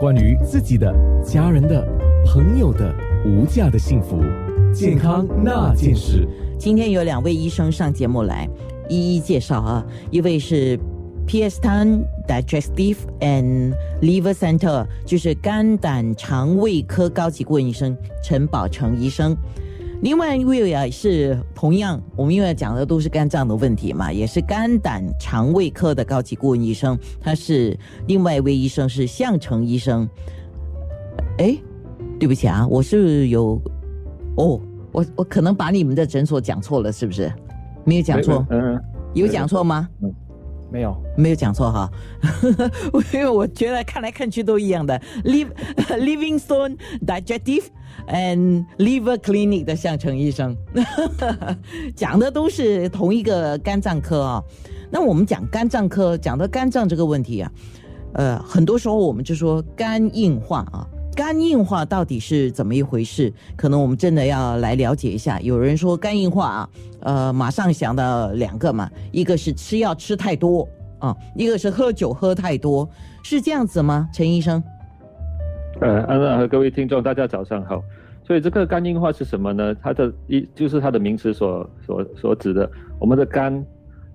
关于自己的、家人的、朋友的无价的幸福，健康那件事。今天有两位医生上节目来，一一介绍啊。一位是 PS Tan Digestive and Liver Center，就是肝胆肠胃科高级顾问医生陈宝成医生。另外一位啊是同样，我们因为讲的都是肝脏的问题嘛，也是肝胆肠胃科的高级顾问医生，他是另外一位医生是向成医生。哎，对不起啊，我是有哦，我我可能把你们的诊所讲错了，是不是？没有讲错，嗯，有讲错吗？嗯。没有，没有讲错哈，因为我觉得看来看去都一样的。Liv Livingstone Digestive and Liver Clinic 的向成医生讲的都是同一个肝脏科啊。那我们讲肝脏科，讲到肝脏这个问题啊，呃，很多时候我们就说肝硬化啊。肝硬化到底是怎么一回事？可能我们真的要来了解一下。有人说肝硬化啊，呃，马上想到两个嘛，一个是吃药吃太多啊，一个是喝酒喝太多，是这样子吗？陈医生？呃，安娜和各位听众，大家早上好。所以这个肝硬化是什么呢？它的一就是它的名词所所所指的，我们的肝。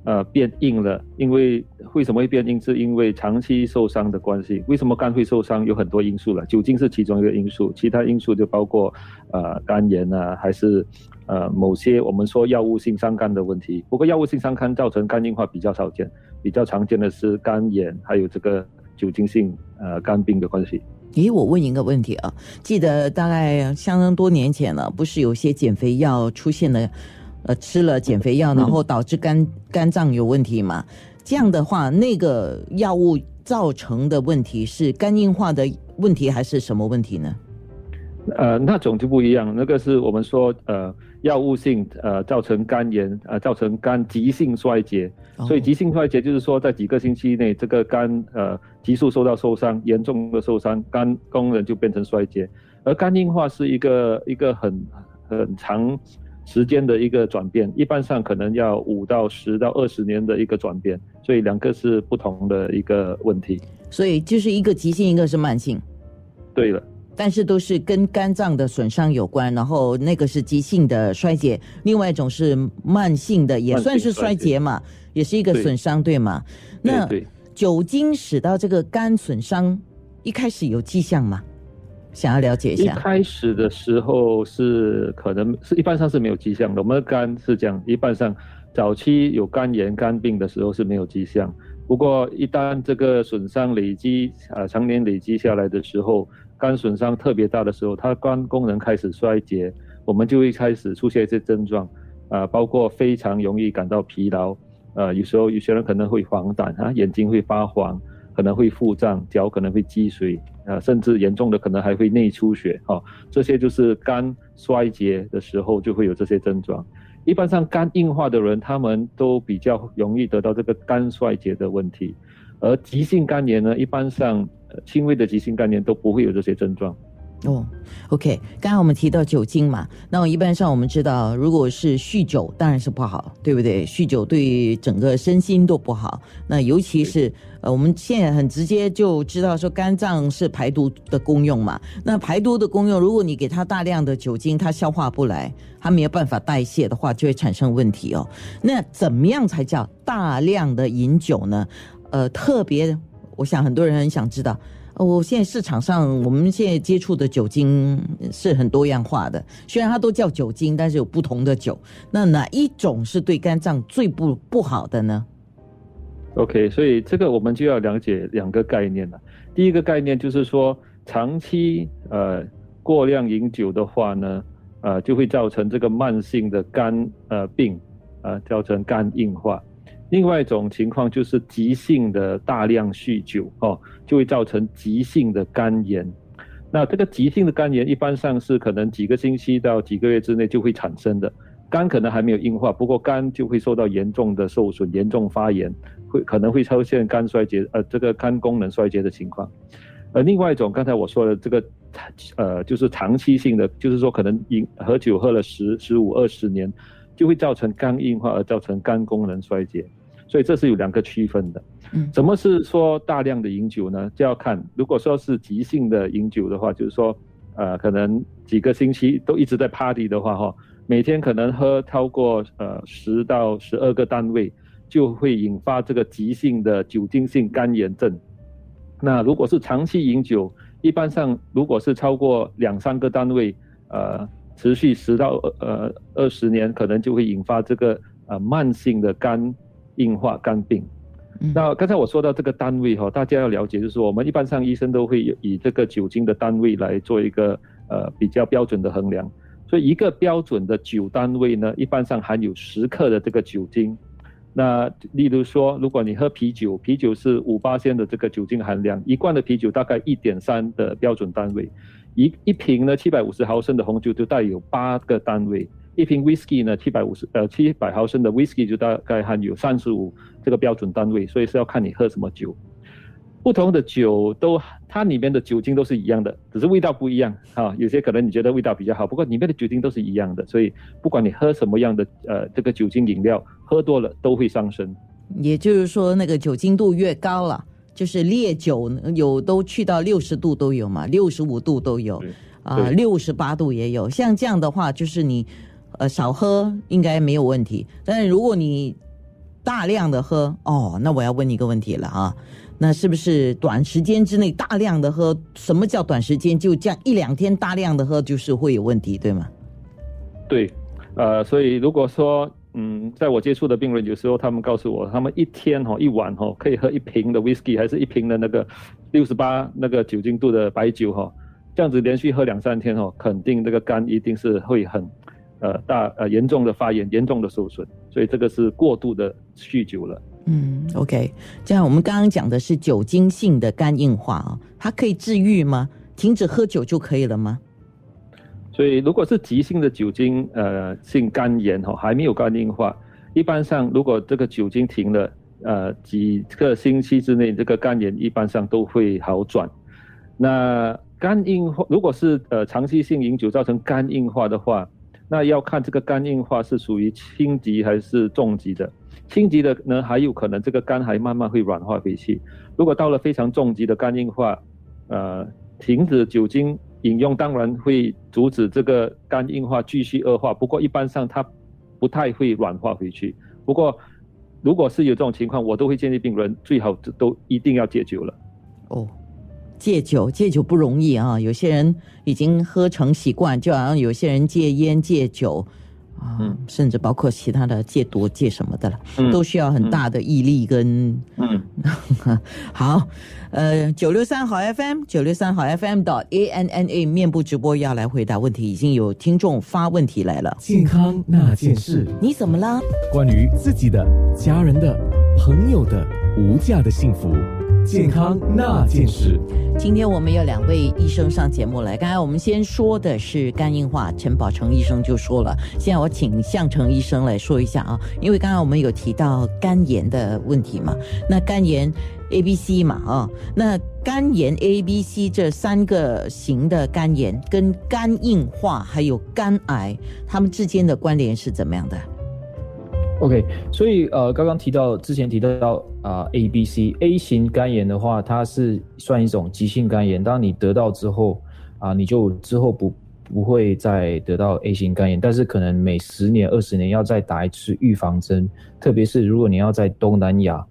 呃，变硬了，因为为什么会变硬？是因为长期受伤的关系。为什么肝会受伤？有很多因素了，酒精是其中一个因素，其他因素就包括呃肝炎啊，还是呃某些我们说药物性伤肝的问题。不过药物性伤肝造成肝硬化比较少见，比较常见的是肝炎，还有这个酒精性呃肝病的关系。咦，我问一个问题啊，记得大概相当多年前了，不是有些减肥药出现了？呃，吃了减肥药，然后导致肝肝脏有问题嘛？这样的话，那个药物造成的问题是肝硬化的问题，还是什么问题呢？呃，那种就不一样，那个是我们说呃药物性呃造成肝炎，呃造成肝急性衰竭。所以急性衰竭就是说在几个星期内，这个肝呃急速受到受伤，严重的受伤，肝功能就变成衰竭。而肝硬化是一个一个很很长。时间的一个转变，一般上可能要五到十到二十年的一个转变，所以两个是不同的一个问题。所以就是一个急性，一个是慢性。对了，但是都是跟肝脏的损伤有关，然后那个是急性的衰竭，另外一种是慢性的，也算是衰竭嘛，也是一个损伤，对吗？那酒精使到这个肝损伤，一开始有迹象吗？想要了解一下，一开始的时候是可能是一般上是没有迹象的。我们的肝是这样，一般上早期有肝炎、肝病的时候是没有迹象。不过一旦这个损伤累积啊，常年累积下来的时候，肝损伤特别大的时候，它肝功能开始衰竭，我们就会开始出现一些症状啊，包括非常容易感到疲劳，呃，有时候有些人可能会黄疸啊，眼睛会发黄。可能会腹胀，脚可能会积水，啊，甚至严重的可能还会内出血，哈，这些就是肝衰竭的时候就会有这些症状。一般上肝硬化的人，他们都比较容易得到这个肝衰竭的问题，而急性肝炎呢，一般上轻微的急性肝炎都不会有这些症状。哦，OK，刚才我们提到酒精嘛，那么一般上我们知道，如果是酗酒，当然是不好，对不对？酗酒对整个身心都不好。那尤其是呃，我们现在很直接就知道说，肝脏是排毒的功用嘛。那排毒的功用，如果你给它大量的酒精，它消化不来，它没有办法代谢的话，就会产生问题哦。那怎么样才叫大量的饮酒呢？呃，特别，我想很多人很想知道。我现在市场上，我们现在接触的酒精是很多样化的。虽然它都叫酒精，但是有不同的酒。那哪一种是对肝脏最不不好的呢？OK，所以这个我们就要了解两个概念了。第一个概念就是说，长期呃过量饮酒的话呢，呃就会造成这个慢性的肝呃病，呃造成肝硬化。另外一种情况就是急性的大量酗酒哦，就会造成急性的肝炎。那这个急性的肝炎一般上是可能几个星期到几个月之内就会产生的，肝可能还没有硬化，不过肝就会受到严重的受损、严重发炎，会可能会出现肝衰竭，呃，这个肝功能衰竭的情况。而另外一种，刚才我说的这个，呃，就是长期性的，就是说可能饮喝酒喝了十、十五、二十年。就会造成肝硬化而造成肝功能衰竭，所以这是有两个区分的。嗯什么是说大量的饮酒呢？就要看，如果说是急性的饮酒的话，就是说，呃，可能几个星期都一直在 party 的话，哈，每天可能喝超过呃十到十二个单位，就会引发这个急性的酒精性肝炎症。那如果是长期饮酒，一般上如果是超过两三个单位，呃，持续十到呃二十年，可能就会引发这个呃慢性的肝硬化、肝病。嗯那刚才我说到这个单位哈、大家要了解，就是说我们一般上医生都会以这个酒精的单位来做一个呃比较标准的衡量。所以一个标准的酒单位呢，一般上含有十克的这个酒精。那例如说，如果你喝啤酒，啤酒是五八仙的这个酒精含量，一罐的啤酒大概一点三的标准单位，一一瓶呢七百五十毫升的红酒就带有八个单位，一瓶 whisky 呢七百五十呃七百毫升的 whisky 就大概含有三十五这个标准单位，所以是要看你喝什么酒。不同的酒都它里面的酒精都是一样的，只是味道不一样啊。有些可能你觉得味道比较好，不过里面的酒精都是一样的，所以不管你喝什么样的呃这个酒精饮料，喝多了都会伤身。也就是说，那个酒精度越高了，就是烈酒有都去到六十度都有嘛，六十五度都有，啊，对六十八度也有。像这样的话，就是你呃少喝应该没有问题，但是如果你大量的喝，哦，那我要问你一个问题了啊。那是不是短时间之内大量的喝？什么叫短时间？就这样一两天大量的喝，就是会有问题，对吗？对，呃，所以如果说，嗯，在我接触的病人，有时候他们告诉我，他们一天哈、一晚哈、可以喝一瓶的 whisky，还是一瓶的那个六十八那个酒精度的白酒哈、这样子连续喝两三天哈、肯定这个肝一定是会很，呃大呃严重的发炎，严重的受损，所以这个是过度的酗酒了。嗯，OK，这样我们刚刚讲的是酒精性的肝硬化啊，它可以治愈吗？停止喝酒就可以了吗？所以如果是急性的酒精呃性肝炎哈、还没有肝硬化，一般上如果这个酒精停了，呃几个星期之内，这个肝炎一般上都会好转。那肝硬化如果是呃长期性饮酒造成肝硬化的话，那要看这个肝硬化是属于轻级还是重级的。轻级的呢，还有可能这个肝还慢慢会软化回去。如果到了非常重级的肝硬化，呃，停止酒精饮用当然会阻止这个肝硬化继续恶化，不过一般上它不太会软化回去。不过如果是有这种情况，我都会建议病人最好都一定要戒酒了。哦，戒酒戒酒不容易啊，有些人已经喝成习惯，就好像有些人戒烟戒酒啊，嗯。甚至包括其他的戒毒戒什么的了，嗯都需要很大的毅力跟嗯，好，呃，九六三好 FM，九六三好 FM 到 A N N A 面部直播要来回答问题，已经有听众发问题来了。健康那件事，你怎么了？关于自己的、家人的、朋友的无价的幸福，健康那件事。今天我们有两位医生上节目来。刚才我们先说的是肝硬化，陈宝成医生就说了。现在我请向成医生来说一下啊，因为刚刚我们有提到肝炎的问题嘛，那肝炎 A、B、C 嘛啊，那肝炎 A、B、C 这三个型的肝炎跟肝硬化还有肝癌，它们之间的关联是怎么样的？OK，所以呃，刚刚提到之前提到到啊、A、B、C，A 型肝炎的话，它是算一种急性肝炎。当你得到之后啊、你就之后不不会再得到 A 型肝炎，但是可能每十年、二十年要再打一次预防针，特别是如果你要在东南亚、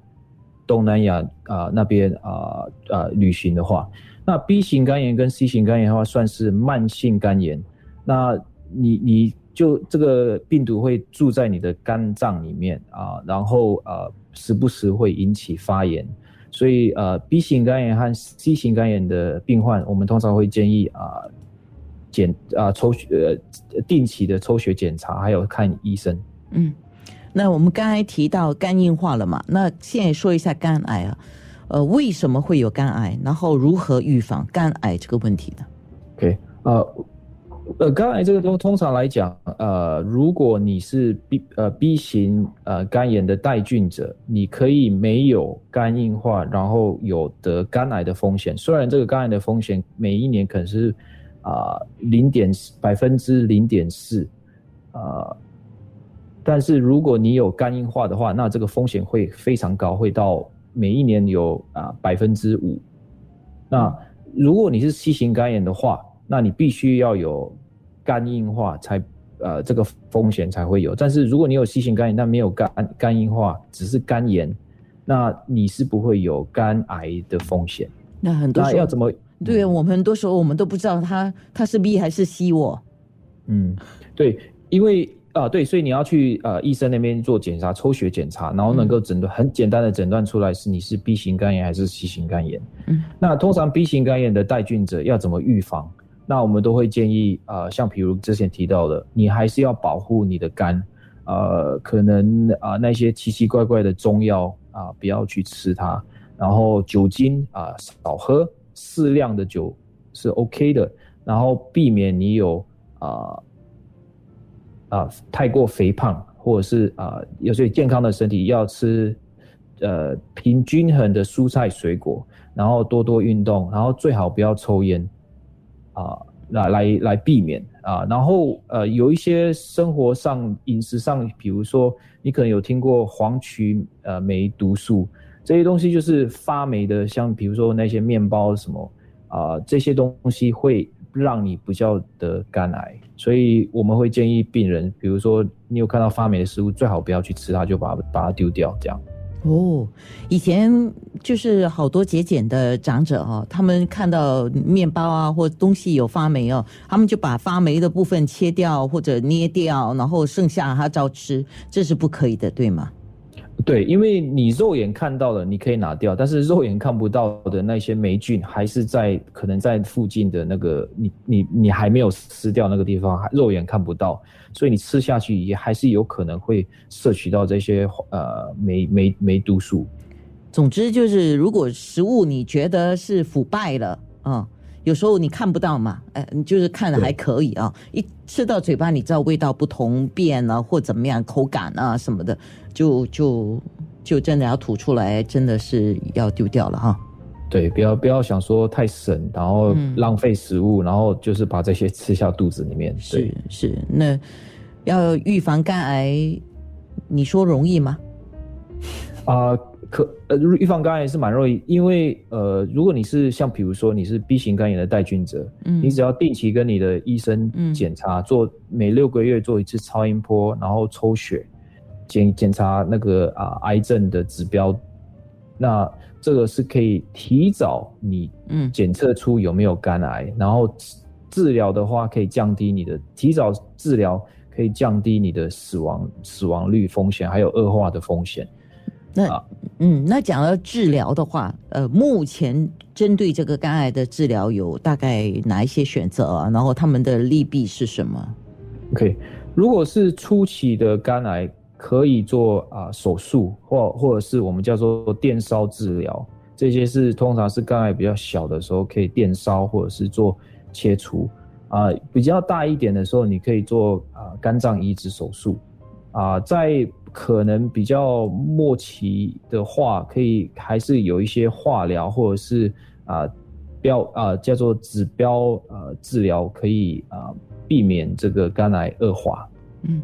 东南亚啊、那边啊啊、旅行的话，那 B 型肝炎跟 C 型肝炎的话算是慢性肝炎，那你你就这个病毒会住在你的肝脏里面啊，然后呃时不时会引起发炎，所以呃 B 型肝炎和 C 型肝炎的病患，我们通常会建议啊检啊抽血呃定期的抽血检查，还有看医生。嗯，那我们刚才提到肝硬化了嘛，那现在说一下肝癌啊，呃，为什么会有肝癌？然后如何预防肝癌这个问题呢？OK，呃，呃，肝癌这个东通常来讲，呃，如果你是 B 呃 B 型呃肝炎的带菌者，你可以没有肝硬化，然后有得肝癌的风险。虽然这个肝癌的风险每一年可能是啊零点百分之零点四，啊，但是如果你有肝硬化的话，那这个风险会非常高，会到每一年有啊百分之五。那如果你是 C 型肝炎的话，那你必须要有肝硬化才呃这个风险才会有。但是如果你有 C 型肝炎，但没有肝肝硬化，只是肝炎，那你是不会有肝癌的风险。那很多时候那要怎么？对我们很多时候我们都不知道他他是 B 还是 C 我。嗯，对，因为啊、对，所以你要去呃医生那边做检查，抽血检查，然后能够诊断、很简单的诊断出来是你是 B 型肝炎还是 C 型肝炎。嗯，那通常 B 型肝炎的带菌者要怎么预防？那我们都会建议呃，像比如之前提到的，你还是要保护你的肝，呃，可能啊、那些奇奇怪怪的中药啊、不要去吃它，然后酒精啊、少喝，适量的酒是 OK 的，然后避免你有啊啊太过肥胖，或者是啊有些健康的身体要吃呃平均衡的蔬菜水果，然后多多运动，然后最好不要抽烟。啊。来来来避免啊，然后呃有一些生活上饮食上，比如说你可能有听过黄曲呃霉毒素这些东西，就是发霉的，像比如说那些面包什么啊、这些东西会让你比较得肝癌，所以我们会建议病人，比如说你有看到发霉的食物，最好不要去吃它，就把它把它丢掉，这样。哦，以前就是好多节俭的长者哦，他们看到面包啊或东西有发霉哦，他们就把发霉的部分切掉或者捏掉，然后剩下他照吃，这是不可以的，对吗？对，因为你肉眼看到的你可以拿掉，但是肉眼看不到的那些霉菌还是在可能在附近的那个你你你还没有吃掉那个地方，肉眼看不到，所以你吃下去也还是有可能会摄取到这些呃霉霉霉毒素。总之就是，如果食物你觉得是腐败了，啊、有时候你看不到嘛，哎，你就是看了还可以啊，一吃到嘴巴，你知道味道不同变了或怎么样，口感啊什么的，就就就真的要吐出来，真的是要丢掉了哈。对，不要不要想说太省，然后嗯浪费食物，然后就是把这些吃下肚子里面。对是，是，那要预防肝癌，你说容易吗？啊、可呃，预防肝炎是蛮容易，因为呃，如果你是像比如说你是 B 型肝炎的带菌者，嗯你只要定期跟你的医生嗯检查，做每六个月做一次超音波，然后抽血检检查那个啊、癌症的指标，那这个是可以提早你嗯检测出有没有肝癌，然后治治疗的话可以降低你的提早治疗可以降低你的死亡死亡率风险，还有恶化的风险。那、啊嗯，那讲到治疗的话，呃，目前针对这个肝癌的治疗有大概哪一些选择啊？然后他们的利弊是什么？OK，如果是初期的肝癌，可以做啊、手术，或或者是我们叫做电烧治疗，这些是通常是肝癌比较小的时候可以电烧或者是做切除啊、比较大一点的时候，你可以做啊、肝脏移植手术啊、在可能比较末期的话，可以还是有一些化疗或者是啊、标啊、叫做指标呃治疗，可以啊、避免这个肝癌恶化。嗯，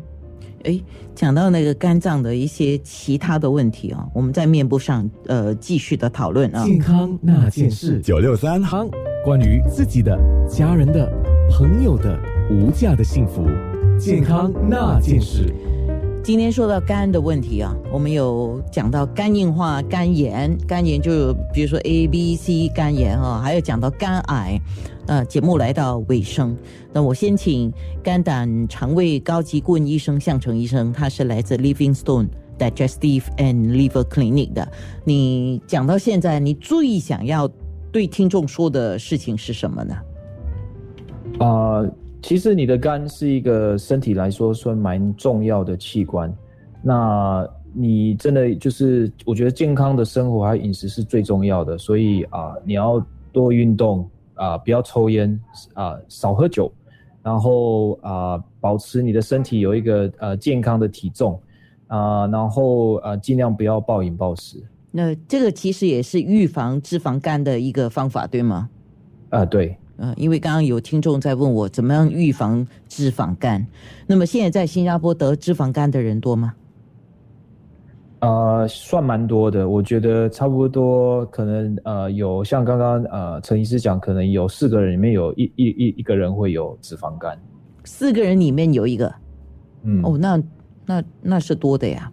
诶，讲到那个肝脏的一些其他的问题啊，我们在面部上呃继续的讨论啊。健康那件事，九六三康关于自己的、家人的、朋友的无价的幸福，健康那件事。今天说到肝的问题啊，我们有讲到肝硬化、肝炎，肝炎就比如说 A、B、C 肝炎啊，还有讲到肝癌。呃，节目来到尾声，那我先请肝胆肠胃高级顾问医生向成医生，他是来自 Livingstone Digestive and Liver Clinic 的。你讲到现在，你最想要对听众说的事情是什么呢？啊、其实你的肝是一个身体来说算蛮重要的器官。那你真的就是，我觉得健康的生活还有饮食是最重要的，所以啊、你要多运动啊、不要抽烟啊、少喝酒，然后啊、保持你的身体有一个呃健康的体重啊、然后呃尽量不要暴饮暴食那这个其实也是预防脂肪肝的一个方法，对吗？啊、对呃，因为刚刚有听众在问我怎么样预防脂肪肝，那么现在在新加坡得脂肪肝的人多吗？呃，算蛮多的，我觉得差不多，可能呃有像刚刚呃陈医师讲，可能有四个人里面有一一一一个人会有脂肪肝，四个人里面有一个，嗯，哦，那那那是多的呀。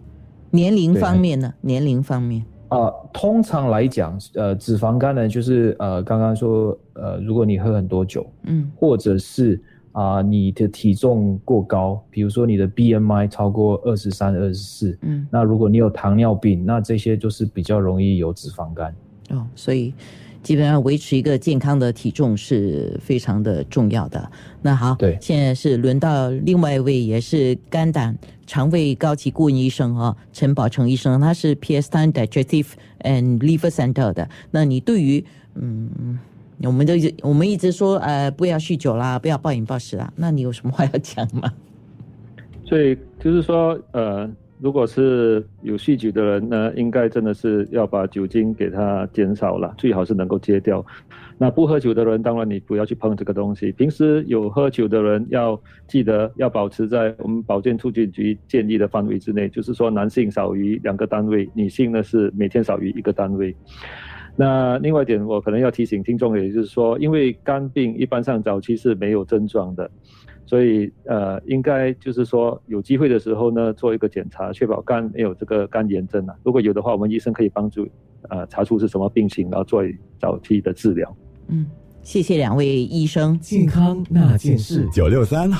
年龄方面呢？年龄方面啊，通常来讲，呃，脂肪肝呢，就是呃刚刚说，呃，如果你喝很多酒，嗯，或者是。啊，你的体重过高，比如说你的 BMI 超过二十三、二十四，嗯，那如果你有糖尿病，那这些就是比较容易有脂肪肝。哦，所以基本上维持一个健康的体重是非常的重要的。那好，对，现在是轮到另外一位也是肝胆肠胃高级顾问医生啊，陈宝成医生，他是 PS Tan Digestive and Liver Center 的。那你对于嗯？我们都我们一直说，呃，不要酗酒啦，不要暴饮暴食啦。那你有什么话要讲吗？所以就是说，呃，如果是有酗酒的人呢，应该真的是要把酒精给他减少了，最好是能够戒掉。那不喝酒的人，当然你不要去碰这个东西。平时有喝酒的人，要记得要保持在我们保健促进局建议的范围之内，就是说男性少于两个单位，女性呢是每天少于一个单位。那另外一点，我可能要提醒听众，也就是说，因为肝病一般上早期是没有症状的，所以呃，应该就是说有机会的时候呢，做一个检查，确保肝没有这个肝炎症啊。如果有的话，我们医生可以帮助呃查出是什么病情，然后做早期的治疗。嗯，谢谢两位医生，健康那件事九六三。